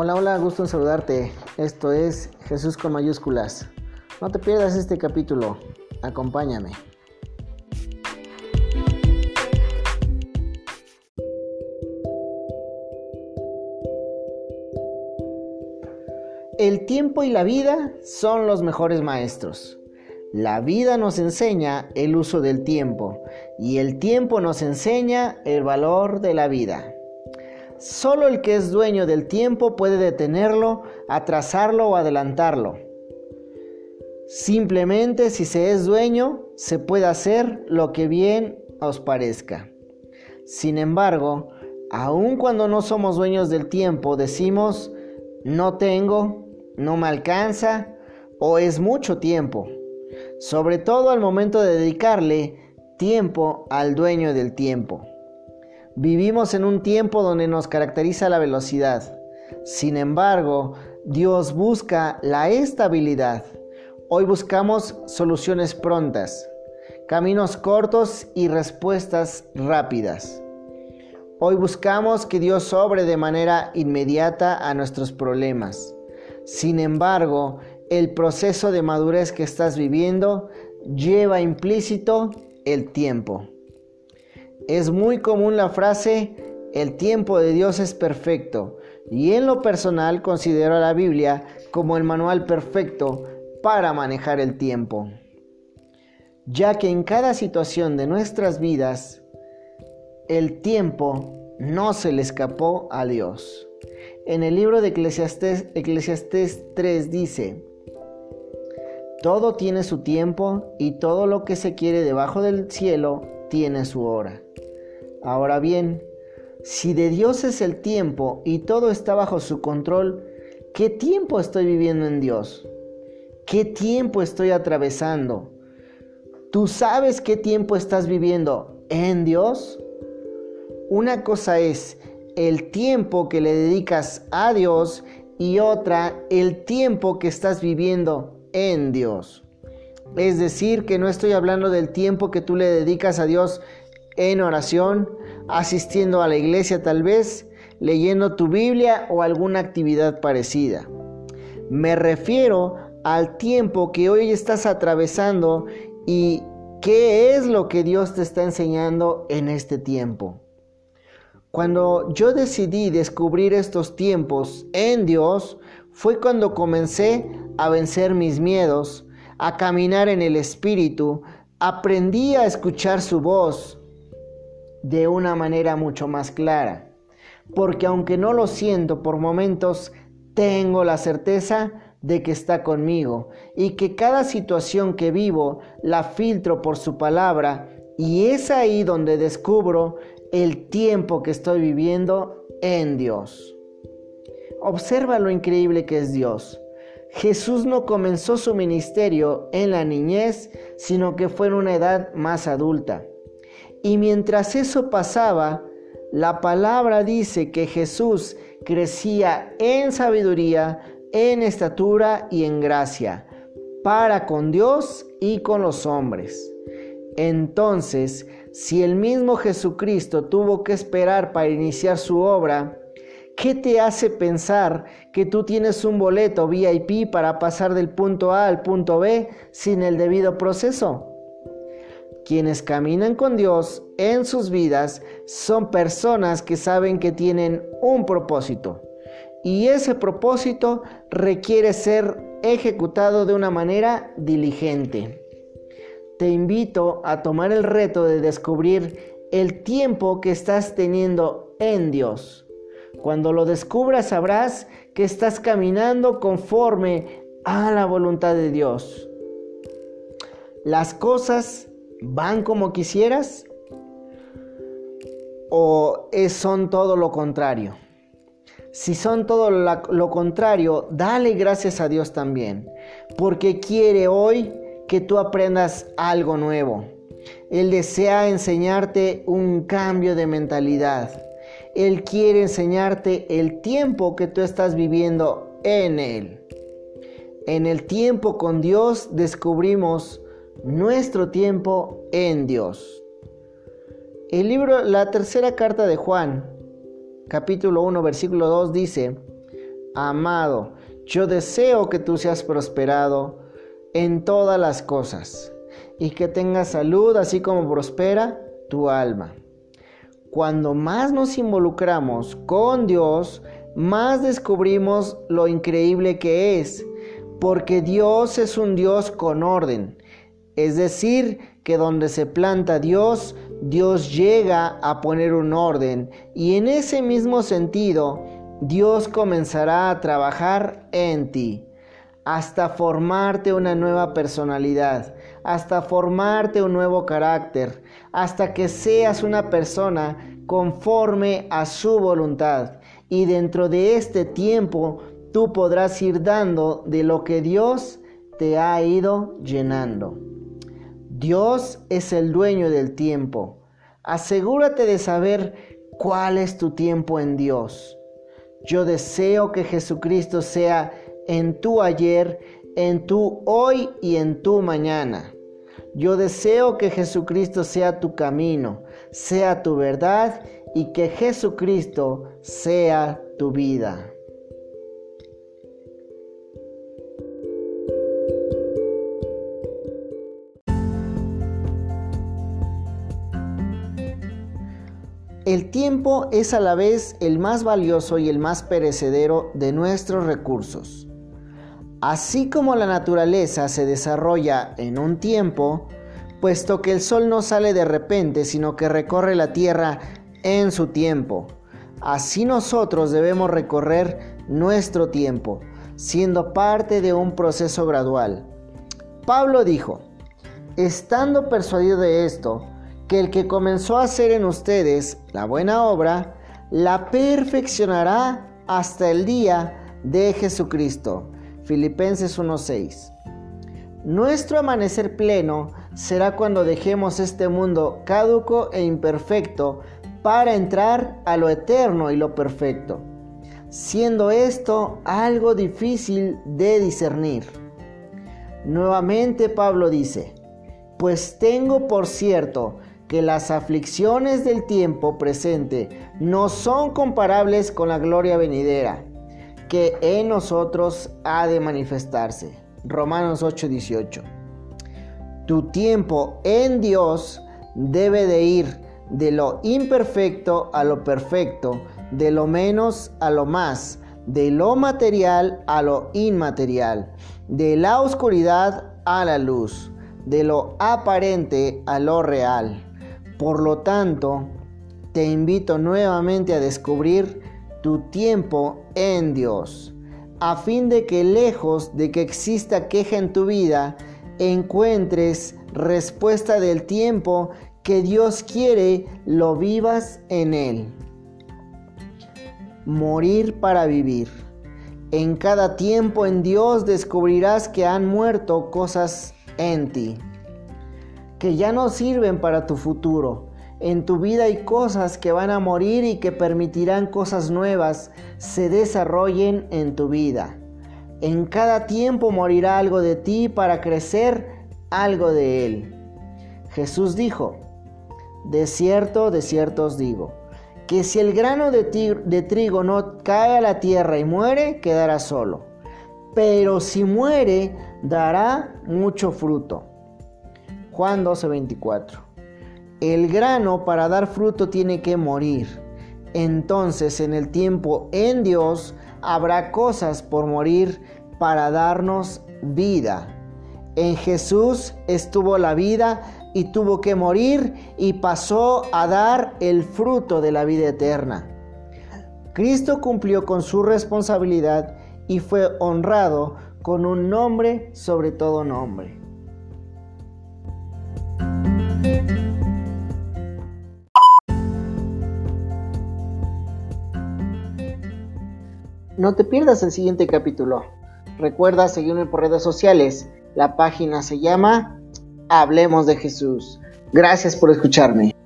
Hola, hola, gusto en saludarte. Esto es Jesús con mayúsculas. No te pierdas este capítulo. Acompáñame. El tiempo y la vida son los mejores maestros. La vida nos enseña el uso del tiempo y el tiempo nos enseña el valor de la vida. Solo el que es dueño del tiempo puede detenerlo, atrasarlo o adelantarlo. Simplemente si se es dueño, se puede hacer lo que bien os parezca. Sin embargo, aun cuando no somos dueños del tiempo, decimos, no tengo, no me alcanza o es mucho tiempo. Sobre todo al momento de dedicarle tiempo al dueño del tiempo. Vivimos en un tiempo donde nos caracteriza la velocidad. Sin embargo, Dios busca la estabilidad. Hoy buscamos soluciones prontas, caminos cortos y respuestas rápidas. Hoy buscamos que Dios sobre de manera inmediata a nuestros problemas. Sin embargo, el proceso de madurez que estás viviendo lleva implícito el tiempo. Es muy común la frase, el tiempo de Dios es perfecto, y en lo personal considero a la Biblia como el manual perfecto para manejar el tiempo, ya que en cada situación de nuestras vidas, el tiempo no se le escapó a Dios. En el libro de Eclesiastés, Eclesiastés 3 dice, todo tiene su tiempo y todo lo que se quiere debajo del cielo tiene su hora. Ahora bien, si de Dios es el tiempo y todo está bajo su control, ¿qué tiempo estoy viviendo en Dios? ¿Qué tiempo estoy atravesando? ¿Tú sabes qué tiempo estás viviendo en Dios? Una cosa es el tiempo que le dedicas a Dios y otra el tiempo que estás viviendo en Dios. Es decir, que no estoy hablando del tiempo que tú le dedicas a Dios en oración, asistiendo a la iglesia tal vez, leyendo tu Biblia o alguna actividad parecida. Me refiero al tiempo que hoy estás atravesando y qué es lo que Dios te está enseñando en este tiempo. Cuando yo decidí descubrir estos tiempos en Dios, fue cuando comencé a vencer mis miedos, a caminar en el Espíritu, aprendí a escuchar su voz, de una manera mucho más clara. Porque aunque no lo siento por momentos, tengo la certeza de que está conmigo y que cada situación que vivo la filtro por su palabra y es ahí donde descubro el tiempo que estoy viviendo en Dios. Observa lo increíble que es Dios. Jesús no comenzó su ministerio en la niñez, sino que fue en una edad más adulta. Y mientras eso pasaba, la palabra dice que Jesús crecía en sabiduría, en estatura y en gracia, para con Dios y con los hombres. Entonces, si el mismo Jesucristo tuvo que esperar para iniciar su obra, ¿qué te hace pensar que tú tienes un boleto VIP para pasar del punto A al punto B sin el debido proceso? Quienes caminan con Dios en sus vidas son personas que saben que tienen un propósito y ese propósito requiere ser ejecutado de una manera diligente. Te invito a tomar el reto de descubrir el tiempo que estás teniendo en Dios. Cuando lo descubras sabrás que estás caminando conforme a la voluntad de Dios. Las cosas van como quisieras o son todo lo contrario. Si son todo lo contrario, dale gracias a Dios también, porque quiere hoy que tú aprendas algo nuevo. Él desea enseñarte un cambio de mentalidad. Él quiere enseñarte el tiempo que tú estás viviendo en Él. En el tiempo con Dios descubrimos nuestro tiempo en Dios. El libro, la tercera carta de Juan, capítulo 1, versículo 2 dice, amado, yo deseo que tú seas prosperado en todas las cosas y que tengas salud así como prospera tu alma. Cuando más nos involucramos con Dios, más descubrimos lo increíble que es, porque Dios es un Dios con orden. Es decir, que donde se planta Dios, Dios llega a poner un orden y en ese mismo sentido, Dios comenzará a trabajar en ti hasta formarte una nueva personalidad, hasta formarte un nuevo carácter, hasta que seas una persona conforme a su voluntad. Y dentro de este tiempo tú podrás ir dando de lo que Dios te ha ido llenando. Dios es el dueño del tiempo. Asegúrate de saber cuál es tu tiempo en Dios. Yo deseo que Jesucristo sea en tu ayer, en tu hoy y en tu mañana. Yo deseo que Jesucristo sea tu camino, sea tu verdad y que Jesucristo sea tu vida. El tiempo es a la vez el más valioso y el más perecedero de nuestros recursos. Así como la naturaleza se desarrolla en un tiempo, puesto que el sol no sale de repente, sino que recorre la tierra en su tiempo. Así nosotros debemos recorrer nuestro tiempo, siendo parte de un proceso gradual. Pablo dijo, estando persuadido de esto, que el que comenzó a hacer en ustedes la buena obra, la perfeccionará hasta el día de Jesucristo. Filipenses 1:6. Nuestro amanecer pleno será cuando dejemos este mundo caduco e imperfecto para entrar a lo eterno y lo perfecto, siendo esto algo difícil de discernir. Nuevamente Pablo dice, pues tengo por cierto que las aflicciones del tiempo presente no son comparables con la gloria venidera que en nosotros ha de manifestarse. Romanos 8:18. Tu tiempo en Dios debe de ir de lo imperfecto a lo perfecto, de lo menos a lo más, de lo material a lo inmaterial, de la oscuridad a la luz, de lo aparente a lo real. Por lo tanto, te invito nuevamente a descubrir tu tiempo en Dios, a fin de que lejos de que exista queja en tu vida, encuentres respuesta del tiempo que Dios quiere lo vivas en Él. Morir para vivir. En cada tiempo en Dios descubrirás que han muerto cosas en ti, que ya no sirven para tu futuro en tu vida hay cosas que van a morir y que permitirán cosas nuevas se desarrollen en tu vida. En cada tiempo morirá algo de ti para crecer algo de él. Jesús dijo, de cierto, de cierto os digo, que si el grano de, de trigo no cae a la tierra y muere, quedará solo. Pero si muere, dará mucho fruto. Juan 12:24 el grano para dar fruto tiene que morir. Entonces en el tiempo en Dios habrá cosas por morir para darnos vida. En Jesús estuvo la vida y tuvo que morir y pasó a dar el fruto de la vida eterna. Cristo cumplió con su responsabilidad y fue honrado con un nombre sobre todo nombre. No te pierdas el siguiente capítulo. Recuerda seguirme por redes sociales. La página se llama Hablemos de Jesús. Gracias por escucharme.